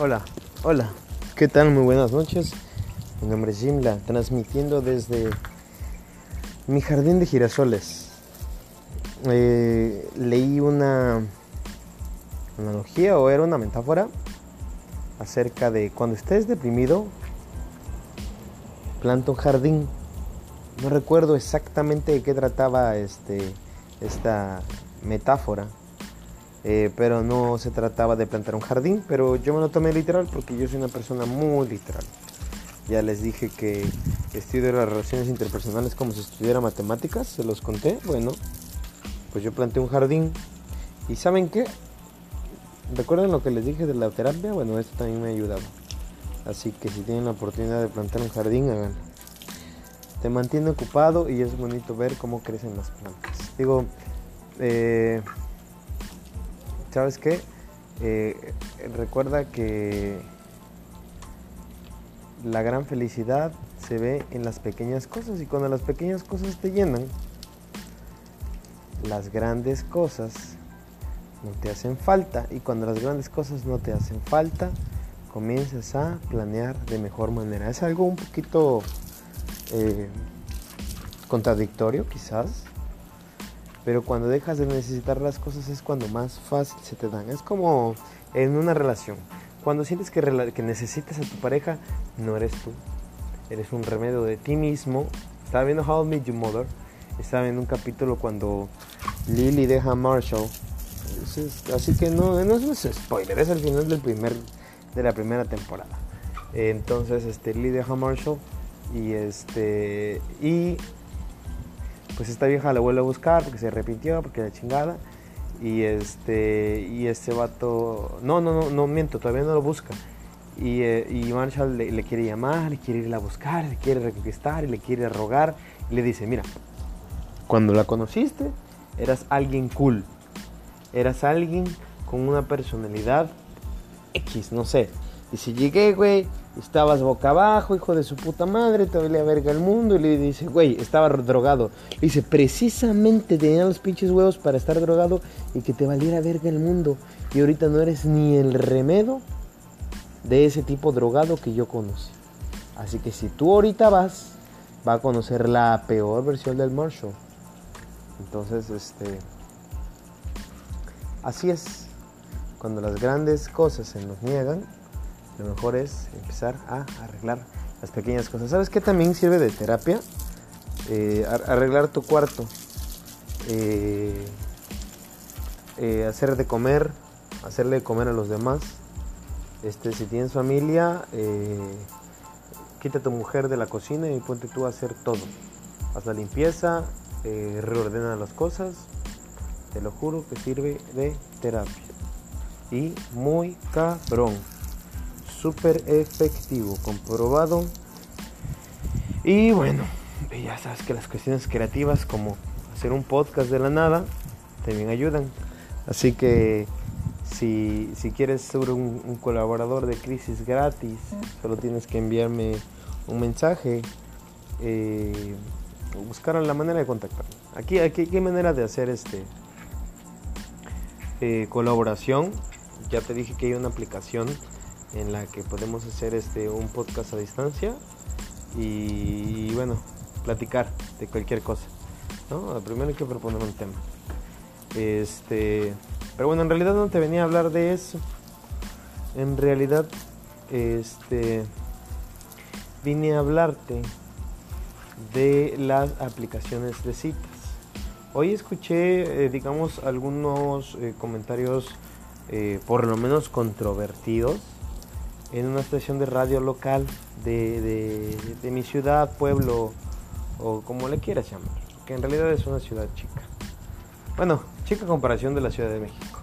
Hola, hola, ¿qué tal? Muy buenas noches. Mi nombre es Jimla, transmitiendo desde mi jardín de girasoles. Eh, leí una analogía o era una metáfora acerca de cuando estés deprimido, planta un jardín. No recuerdo exactamente de qué trataba este, esta metáfora eh, pero no se trataba de plantar un jardín, pero yo me lo tomé literal porque yo soy una persona muy literal. Ya les dije que estudio las relaciones interpersonales como si estudiara matemáticas, se los conté. Bueno, pues yo planté un jardín. ¿Y saben qué? ¿Recuerdan lo que les dije de la terapia? Bueno, esto también me ha ayudado. Así que si tienen la oportunidad de plantar un jardín, háganlo. Te mantiene ocupado y es bonito ver cómo crecen las plantas. Digo, eh, ¿sabes qué? Eh, recuerda que la gran felicidad se ve en las pequeñas cosas y cuando las pequeñas cosas te llenan, las grandes cosas no te hacen falta y cuando las grandes cosas no te hacen falta, comienzas a planear de mejor manera. Es algo un poquito eh, contradictorio quizás, pero cuando dejas de necesitar las cosas es cuando más fácil se te dan. Es como en una relación. Cuando sientes que, necesitas a tu pareja, no eres tú. Eres un remedio de ti mismo. Estaba viendo How I Met Your Mother. Estaba viendo un capítulo cuando Lily deja a Marshall. así que no, no es spoiler, es el final del primer, de la primera temporada. Entonces, este, Lily deja a Marshall y este y pues esta vieja la vuelve a buscar porque se arrepintió, porque la chingada. Y este, y este vato, no, no, no, no miento, todavía no lo busca. Y, eh, y Marshall le, quiere llamar, le quiere ir a buscar, le quiere reconquistar le quiere rogar. Y le dice, mira, cuando la conociste, eras alguien cool. Eras alguien con una personalidad X, no sé. Y si llegué, güey, estabas boca abajo, hijo de su puta madre, te valía verga el mundo. Y le dice, güey, estaba drogado. Le dice, precisamente tenía los pinches huevos para estar drogado y que te valiera verga el mundo. Y ahorita no eres ni el remedio de ese tipo drogado que yo conocí. Así que si tú ahorita vas, va a conocer la peor versión del Marshall. Entonces, este. Así es. Cuando las grandes cosas se nos niegan, lo mejor es empezar a arreglar las pequeñas cosas. ¿Sabes qué también sirve de terapia? Eh, arreglar tu cuarto. Eh, eh, hacer de comer, hacerle comer a los demás. Este, si tienes familia, quita a tu mujer de la cocina y ponte tú a hacer todo. Haz la limpieza, reordena las cosas. Te lo juro que sirve de terapia. Y muy cabrón súper efectivo, comprobado. Y bueno, ya sabes que las cuestiones creativas como hacer un podcast de la nada también ayudan. Así que si, quieres ser un, colaborador de Crisis gratis, solo tienes que enviarme un mensaje eh, o buscar la manera de contactarme. Aquí, aquí hay manera de hacer este eh, colaboración. Ya te dije que hay una aplicación en la que podemos hacer este un podcast a distancia y, bueno, platicar de cualquier cosa. ¿no? Primero hay que proponer un tema. Este, pero bueno, en realidad no te venía a hablar de eso. En realidad, este, vine a hablarte de las aplicaciones de citas. Hoy escuché, eh, digamos, algunos eh, comentarios eh, por lo menos controvertidos en una estación de radio local de, mi ciudad, pueblo o como le quieras llamar, que en realidad es una ciudad chica. Bueno, chica comparación de la Ciudad de México.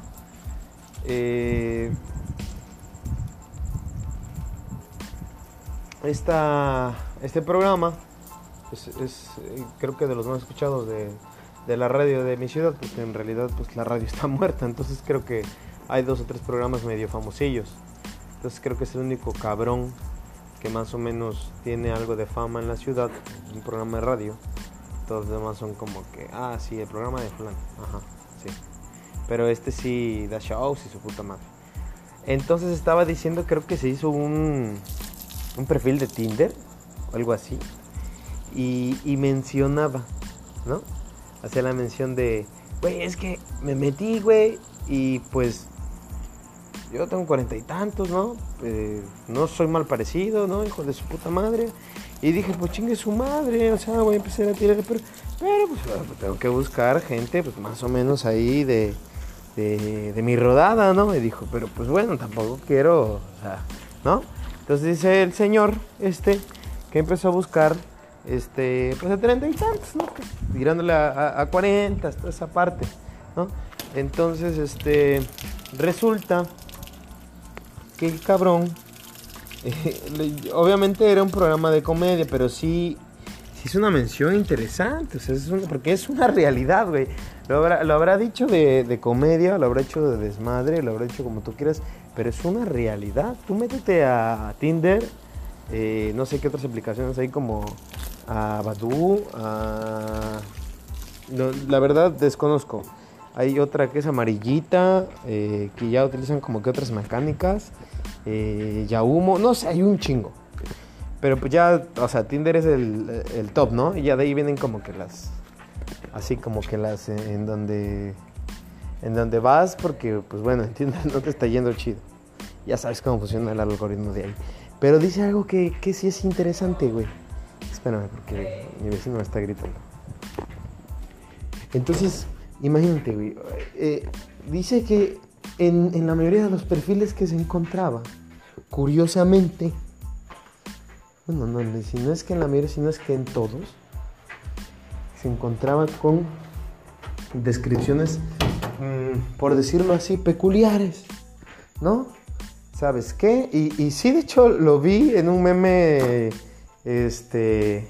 Eh, este programa es, eh, creo que de los más escuchados de, de, la radio de mi ciudad, porque en realidad pues la radio está muerta, entonces creo que hay dos o tres programas medio famosillos. Entonces creo que es el único cabrón que más o menos tiene algo de fama en la ciudad, un programa de radio. Todos los demás son como que, ah, sí, el programa de fulano. Ajá, sí. Pero este sí da shows y su puta madre. Entonces estaba diciendo, creo que se hizo un, un perfil de Tinder, o algo así, y, y mencionaba, ¿no? Hacía la mención de, güey, es que me metí, güey, y pues yo tengo cuarenta y tantos, ¿no? Eh, no soy mal parecido, ¿no? Hijo de su puta madre. Y dije, pues chingue su madre, o sea, voy a empezar a tirar, pero, pero pues, pues tengo que buscar gente, pues más o menos ahí de, de, de mi rodada, ¿no? Y dijo, pero pues bueno, tampoco quiero, o sea, ¿no? Entonces dice el señor, este, que empezó a buscar, este, pues a treinta y tantos, ¿no? Tirándole a, a, 40, toda esa parte, ¿no? Entonces, este, resulta que el cabrón, eh, obviamente era un programa de comedia, pero sí, sí es una mención interesante, o sea, es porque es una realidad, güey. Lo habrá, lo habrá dicho de, de, comedia, lo habrá hecho de desmadre, lo habrá hecho como tú quieras, pero es una realidad. Tú métete a Tinder, eh, no sé qué otras aplicaciones hay como a Badu, a... No, la verdad desconozco. Hay otra que es amarillita, eh, que ya utilizan como que otras mecánicas. Eh, ya humo, no sé, hay un chingo. Pero pues ya, o sea, Tinder es el, el, top, ¿no? Y ya de ahí vienen como que las... Así como que las en donde... En donde vas porque, pues bueno, en Tinder no te está yendo chido. Ya sabes cómo funciona el algoritmo de ahí. Pero dice algo que, que sí es interesante, güey. Espérame, porque mi vecino me está gritando. Entonces, imagínate, güey. Eh, dice que en, en, la mayoría de los perfiles que se encontraba, curiosamente, bueno, no, si no es que en la mayoría, sino es que en todos, se encontraba con descripciones, mmm, por decirlo así, peculiares, ¿no? ¿Sabes qué? Y, y sí, de hecho, lo vi en un meme este,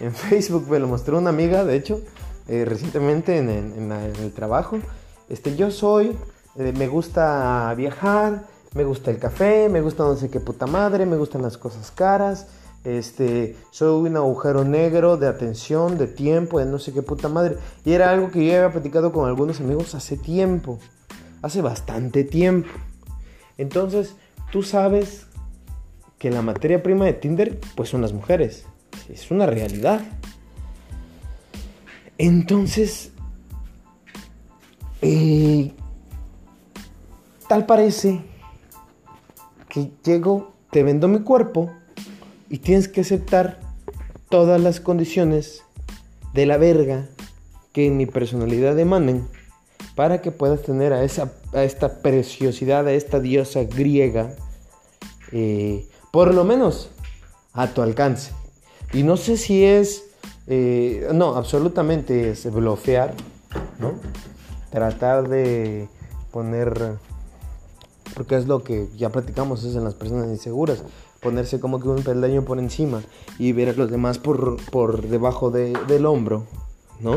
en Facebook, me lo mostró una amiga, de hecho, eh, recientemente en, en, el trabajo. Este, yo soy, eh, me gusta viajar, me gusta el café, me gusta no sé qué puta madre, me gustan las cosas caras. Este, soy un agujero negro de atención, de tiempo, de no sé qué puta madre. Y era algo que yo había platicado con algunos amigos hace tiempo, hace bastante tiempo. Entonces, tú sabes que la materia prima de Tinder, pues son las mujeres. Es una realidad. Entonces, eh, tal parece que llego, te vendo mi cuerpo y tienes que aceptar todas las condiciones de la verga que en mi personalidad emanen para que puedas tener a, esa, a esta preciosidad, a esta diosa griega, eh, por lo menos a tu alcance. Y no sé si es, eh, no, absolutamente es bloquear, ¿no? Tratar de poner, porque es lo que ya platicamos, es en las personas inseguras, ponerse como que un peldaño por encima y ver a los demás por, por debajo de, del hombro, ¿no?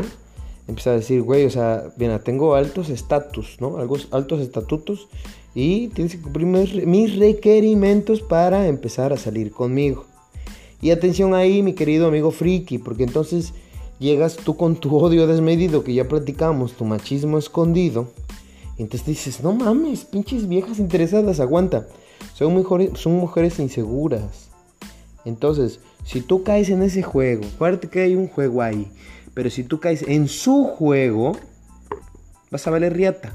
Empezar a decir, güey, o sea, mira, tengo altos estatus, ¿no? Altos, altos estatutos y tienes que cumplir mis requerimientos para empezar a salir conmigo. Y atención ahí, mi querido amigo friki, porque entonces llegas tú con tu odio desmedido que ya platicamos, tu machismo escondido. Entonces dices, no mames, pinches viejas interesadas, aguanta. Son mujeres, son mujeres inseguras. Entonces, si tú caes en ese juego, acuérdate que hay un juego ahí. Pero si tú caes en su juego, vas a valer riata.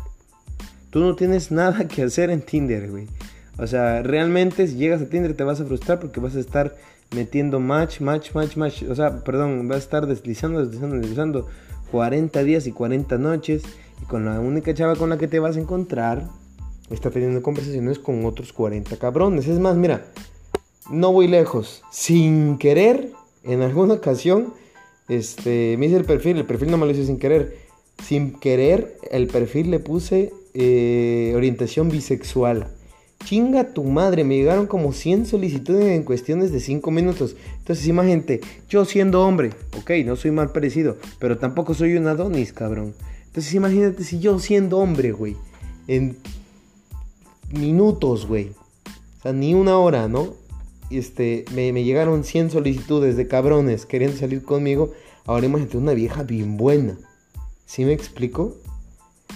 Tú no tienes nada que hacer en Tinder, güey. O sea, realmente si llegas a Tinder te vas a frustrar porque vas a estar metiendo match, match, match, match. O sea, perdón, vas a estar deslizando, deslizando, deslizando 40 días y 40 noches. Y con la única chava con la que te vas a encontrar, está teniendo conversaciones con otros 40 cabrones. Es más, mira, no voy lejos. Sin querer, en alguna ocasión, este, me hice el perfil, el perfil no me lo hice sin querer. Sin querer, el perfil le puse eh, orientación bisexual. Chinga tu madre, me llegaron como 100 solicitudes en cuestiones de 5 minutos. Entonces imagínate, yo siendo hombre, ok, no soy mal parecido, pero tampoco soy un Adonis, cabrón. Entonces imagínate si yo siendo hombre, güey, en minutos, güey. O sea, ni una hora, ¿no? Este, me, llegaron 100 solicitudes de cabrones queriendo salir conmigo. Ahora imagínate una vieja bien buena. ¿Sí me explico?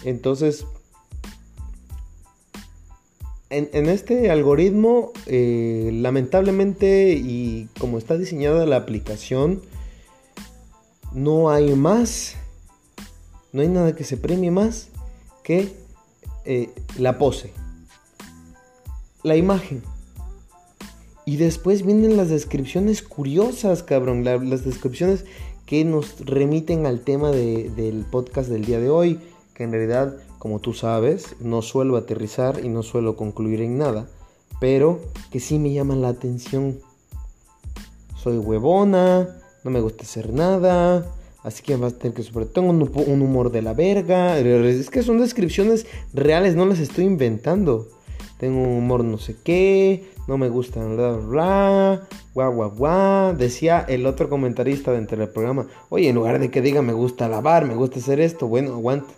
Entonces, en, este algoritmo, eh, lamentablemente, y como está diseñada la aplicación, no hay más, no hay nada que se premie más que eh, la pose, la imagen. Y después vienen las descripciones curiosas, cabrón. las descripciones que nos remiten al tema del podcast del día de hoy. Que en realidad, como tú sabes, no suelo aterrizar y no suelo concluir en nada. Pero que sí me llaman la atención. Soy huevona, no me gusta hacer nada. Así que vas a tener que superar. Tengo un, humor de la verga. Es que son descripciones reales, no las estoy inventando tengo un humor no sé qué, no me gusta, bla, bla, guau, guau, guau. Decía el otro comentarista dentro del programa, oye, en lugar de que diga me gusta lavar, me gusta hacer esto, bueno, aguanta.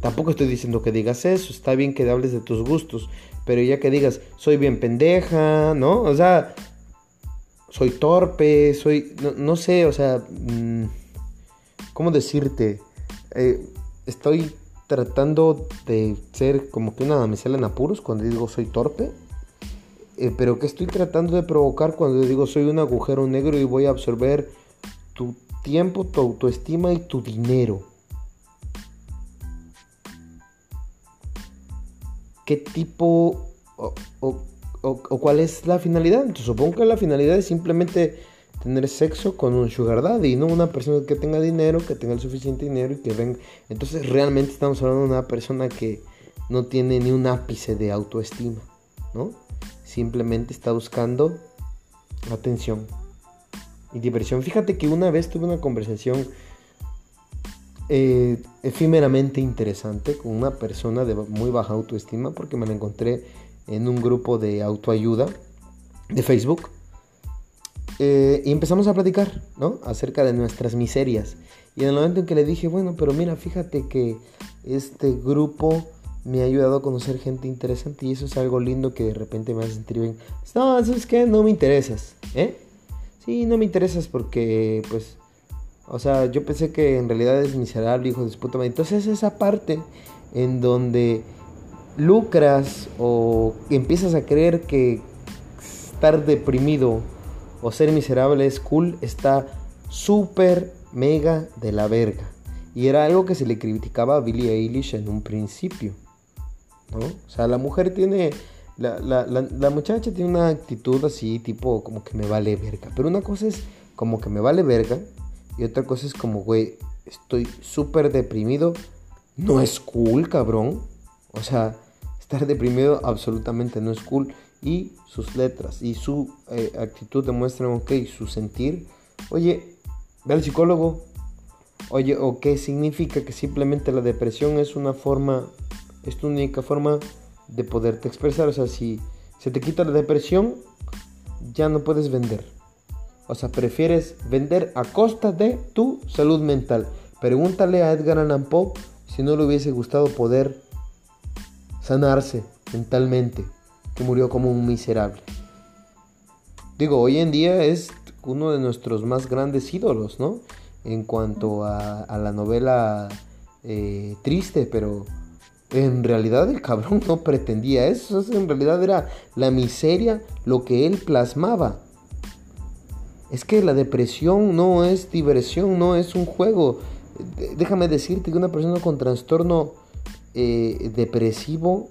Tampoco estoy diciendo que digas eso, está bien que hables de tus gustos, pero ya que digas, soy bien pendeja, ¿no? O sea, soy torpe, soy, no, sé, o sea, mm, ¿cómo decirte? Eh, estoy tratando de ser como que una damisela en apuros cuando digo soy torpe. Eh, pero que estoy tratando de provocar cuando digo soy un agujero negro y voy a absorber tu tiempo, tu autoestima y tu dinero. ¿Qué tipo o, o cuál es la finalidad? supongo que la finalidad es simplemente tener sexo con un sugar daddy, no una persona que tenga dinero, que tenga el suficiente dinero y que venga. Entonces realmente estamos hablando de una persona que no tiene ni un ápice de autoestima, ¿no? Simplemente está buscando atención y diversión. Fíjate que una vez tuve una conversación eh, efímeramente interesante con una persona de muy baja autoestima porque me la encontré en un grupo de autoayuda de Facebook eh, y empezamos a platicar, ¿no? Acerca de nuestras miserias. Y en el momento en que le dije, bueno, pero mira, fíjate que este grupo me ha ayudado a conocer gente interesante y eso es algo lindo que de repente me hace sentir bien. No, ¿sabes qué? No me interesas, ¿eh? Sí, no me interesas porque, pues, o sea, yo pensé que en realidad es miserable, hijo de puta madre. Entonces esa parte en donde lucras o empiezas a creer que estar deprimido o ser miserable es cool está súper mega de la verga. Y era algo que se le criticaba a Billie Eilish en un principio. ¿no? O sea, la mujer tiene. La, la, muchacha tiene una actitud así, tipo, como que me vale verga. Pero una cosa es como que me vale verga. Y otra cosa es como, güey, estoy súper deprimido. No es cool, cabrón. O sea, estar deprimido absolutamente no es cool y sus letras y su eh, actitud demuestran, ok, su sentir. Oye, ve al psicólogo. Oye, o qué significa que simplemente la depresión es una forma, es tu única forma de poderte expresar. O sea, si se te quita la depresión, ya no puedes vender. O sea, prefieres vender a costa de tu salud mental. Pregúntale a Edgar Allan Poe si no le hubiese gustado poder sanarse mentalmente que murió como un miserable. Digo, hoy en día es uno de nuestros más grandes ídolos, ¿no? En cuanto a, la novela eh, triste, pero en realidad el cabrón no pretendía eso, en realidad era la miseria lo que él plasmaba. Es que la depresión no es diversión, no es un juego. Déjame decirte que una persona con trastorno eh, depresivo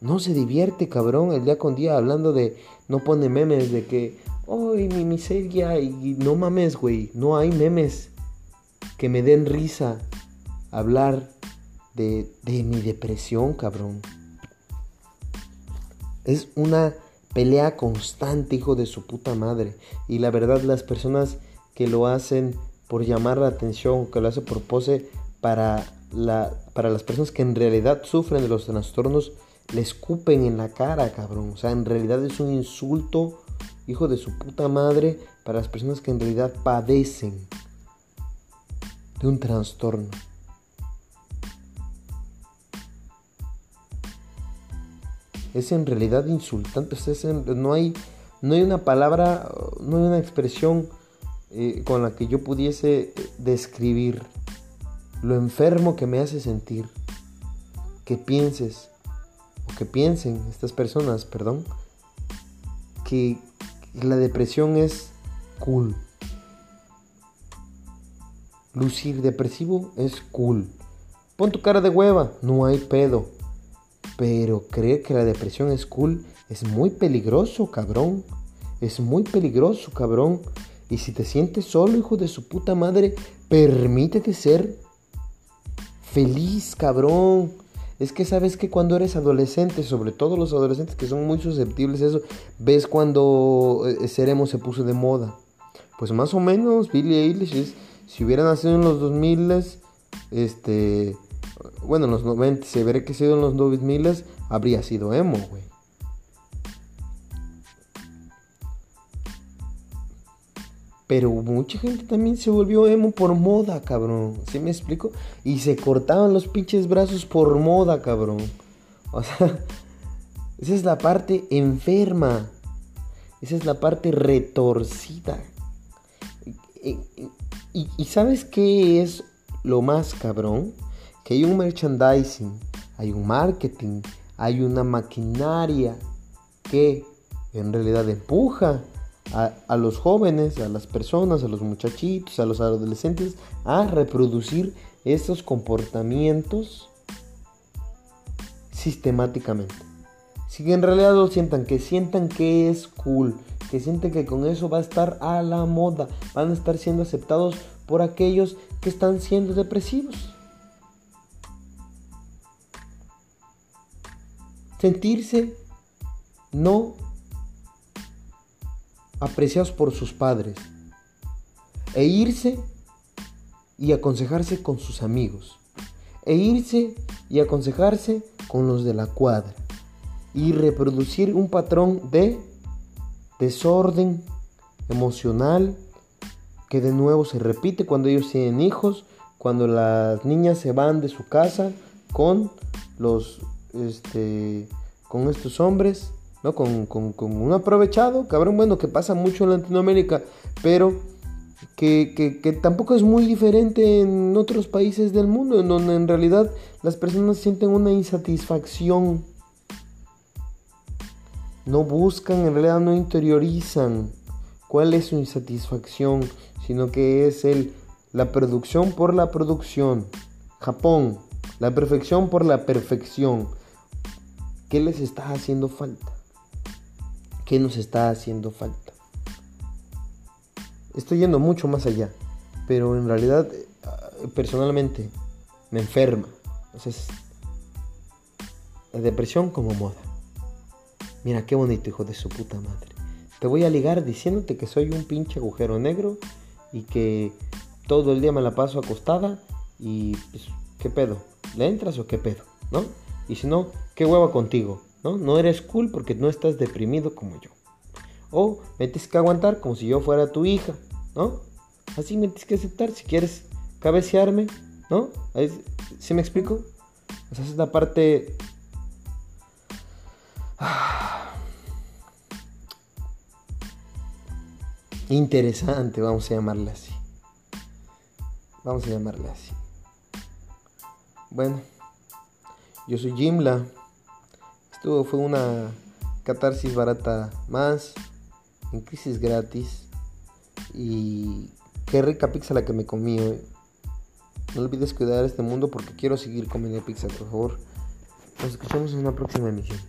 no se divierte, cabrón, el día con día hablando de. No pone memes de que. ¡Ay, mi miseria! Y no mames, güey. No hay memes que me den risa hablar de, de mi depresión, cabrón. Es una pelea constante, hijo de su puta madre. Y la verdad, las personas que lo hacen por llamar la atención, que lo hacen por pose, para, para las personas que en realidad sufren de los trastornos le escupen en la cara, cabrón. O sea, en realidad es un insulto, hijo de su puta madre, para las personas que en realidad padecen de un trastorno. Es en realidad insultante. no, hay, no hay una palabra, no hay una expresión eh, con la que yo pudiese describir lo enfermo que me hace sentir. Que pienses o que piensen estas personas, perdón, que la depresión es cool. Lucir depresivo es cool. Pon tu cara de hueva, no hay pedo. Pero creer que la depresión es cool es muy peligroso, cabrón. Es muy peligroso, cabrón. Y si te sientes solo, hijo de su puta madre, permítete ser feliz, cabrón. Es que sabes que cuando eres adolescente, sobre todo los adolescentes que son muy susceptibles a eso, ves cuando eh, Seremos se puso de moda. Pues más o menos Billie Eilish si hubiera nacido en los 2000, este, bueno, en los 90, se que sido en los 2000, habría sido emo, güey. Pero mucha gente también se volvió emo por moda, cabrón. ¿Sí me explico? Y se cortaban los pinches brazos por moda, cabrón. O sea, esa es la parte enferma. Esa es la parte retorcida. Y, sabes qué es lo más cabrón? Que hay un merchandising, hay un marketing, hay una maquinaria que en realidad empuja a, los jóvenes, a las personas, a los muchachitos, a los adolescentes a reproducir estos comportamientos sistemáticamente. Si en realidad lo sientan, que sientan que es cool, que sienten que con eso va a estar a la moda, van a estar siendo aceptados por aquellos que están siendo depresivos. Sentirse no apreciados por sus padres e irse y aconsejarse con sus amigos e irse y aconsejarse con los de la cuadra y reproducir un patrón de desorden emocional que de nuevo se repite cuando ellos tienen hijos, cuando las niñas se van de su casa con los este con estos hombres ¿no? Con, un aprovechado, cabrón, bueno, que pasa mucho en Latinoamérica, pero que, tampoco es muy diferente en otros países del mundo, en donde en realidad las personas sienten una insatisfacción. No buscan, en realidad no interiorizan cuál es su insatisfacción, sino que es el, la producción por la producción. Japón, la perfección por la perfección. ¿Qué les está haciendo falta? ¿Qué nos está haciendo falta? Estoy yendo mucho más allá, pero en realidad eh, personalmente me enferma. Entonces, la depresión como moda. Mira qué bonito, hijo de su puta madre. Te voy a ligar diciéndote que soy un pinche agujero negro y que todo el día me la paso acostada y pues, ¿qué pedo? ¿Le entras o qué pedo? ¿No? Y si no, ¿qué hueva contigo? ¿No? No eres cool porque no estás deprimido como yo. O me tienes que aguantar como si yo fuera tu hija, ¿no? Así me tienes que aceptar si quieres cabecearme, ¿no? ¿Sí me explico? Esa es la parte... Interesante, vamos a llamarle así. Vamos a llamarle así. Bueno, yo soy Jimla. Esto fue una catarsis barata más, en crisis gratis. Y qué rica pizza la que me comí hoy. No olvides cuidar este mundo porque quiero seguir comiendo pizza, por favor. Nos escuchamos en una próxima emisión.